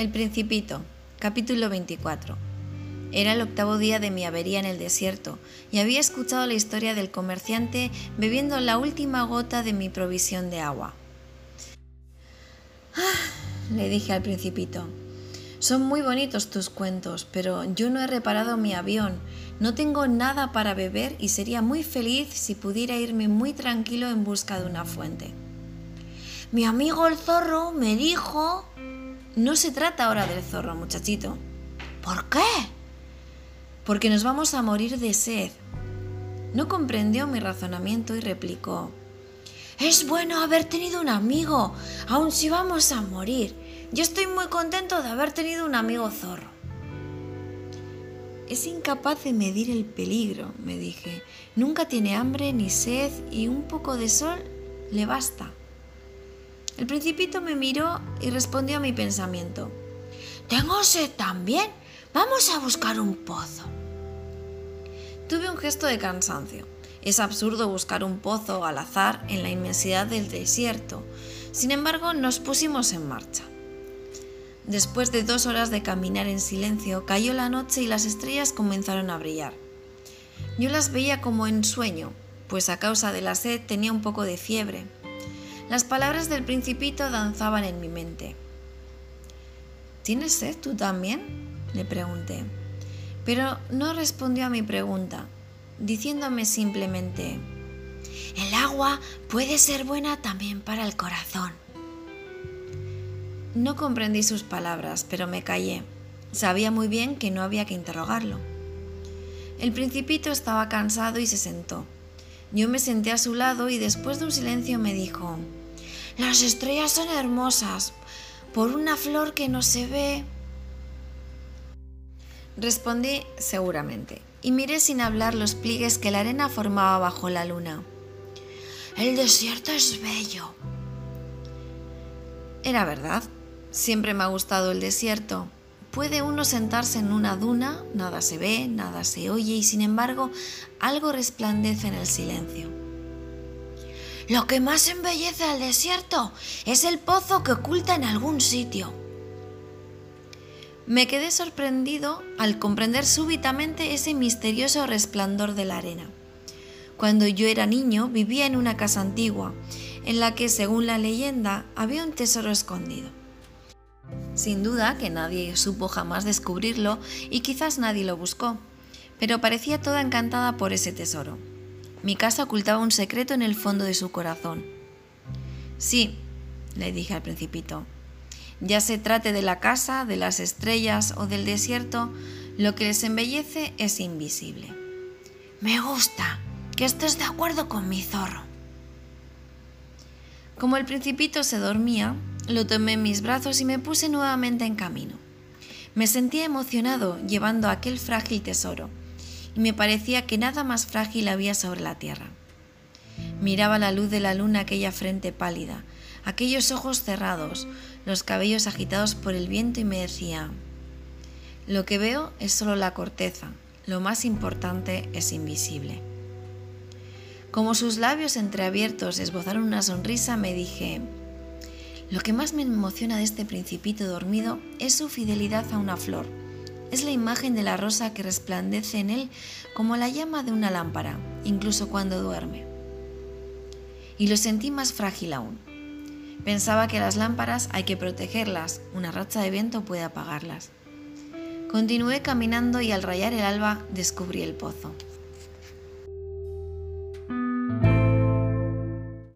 El Principito, capítulo 24. Era el octavo día de mi avería en el desierto y había escuchado la historia del comerciante bebiendo la última gota de mi provisión de agua. Ah, le dije al Principito, son muy bonitos tus cuentos, pero yo no he reparado mi avión, no tengo nada para beber y sería muy feliz si pudiera irme muy tranquilo en busca de una fuente. Mi amigo el zorro me dijo no se trata ahora del zorro, muchachito. ¿Por qué? Porque nos vamos a morir de sed. No comprendió mi razonamiento y replicó. Es bueno haber tenido un amigo, aun si vamos a morir. Yo estoy muy contento de haber tenido un amigo zorro. Es incapaz de medir el peligro, me dije. Nunca tiene hambre ni sed y un poco de sol le basta. El principito me miró y respondió a mi pensamiento. Tengo sed también. Vamos a buscar un pozo. Tuve un gesto de cansancio. Es absurdo buscar un pozo al azar en la inmensidad del desierto. Sin embargo, nos pusimos en marcha. Después de dos horas de caminar en silencio, cayó la noche y las estrellas comenzaron a brillar. Yo las veía como en sueño, pues a causa de la sed tenía un poco de fiebre. Las palabras del principito danzaban en mi mente. ¿Tienes sed tú también? le pregunté. Pero no respondió a mi pregunta, diciéndome simplemente, el agua puede ser buena también para el corazón. No comprendí sus palabras, pero me callé. Sabía muy bien que no había que interrogarlo. El principito estaba cansado y se sentó. Yo me senté a su lado y después de un silencio me dijo, las estrellas son hermosas. Por una flor que no se ve. Respondí seguramente y miré sin hablar los pliegues que la arena formaba bajo la luna. El desierto es bello. Era verdad. Siempre me ha gustado el desierto. Puede uno sentarse en una duna, nada se ve, nada se oye y sin embargo algo resplandece en el silencio. Lo que más embellece al desierto es el pozo que oculta en algún sitio. Me quedé sorprendido al comprender súbitamente ese misterioso resplandor de la arena. Cuando yo era niño vivía en una casa antigua, en la que, según la leyenda, había un tesoro escondido. Sin duda que nadie supo jamás descubrirlo y quizás nadie lo buscó, pero parecía toda encantada por ese tesoro. Mi casa ocultaba un secreto en el fondo de su corazón. Sí, le dije al principito, ya se trate de la casa, de las estrellas o del desierto, lo que les embellece es invisible. Me gusta que estés de acuerdo con mi zorro. Como el principito se dormía, lo tomé en mis brazos y me puse nuevamente en camino. Me sentía emocionado llevando aquel frágil tesoro y me parecía que nada más frágil había sobre la tierra. Miraba la luz de la luna aquella frente pálida, aquellos ojos cerrados, los cabellos agitados por el viento y me decía, lo que veo es solo la corteza, lo más importante es invisible. Como sus labios entreabiertos esbozaron una sonrisa, me dije, lo que más me emociona de este principito dormido es su fidelidad a una flor es la imagen de la rosa que resplandece en él como la llama de una lámpara, incluso cuando duerme. Y lo sentí más frágil aún. Pensaba que las lámparas hay que protegerlas, una racha de viento puede apagarlas. Continué caminando y al rayar el alba descubrí el pozo.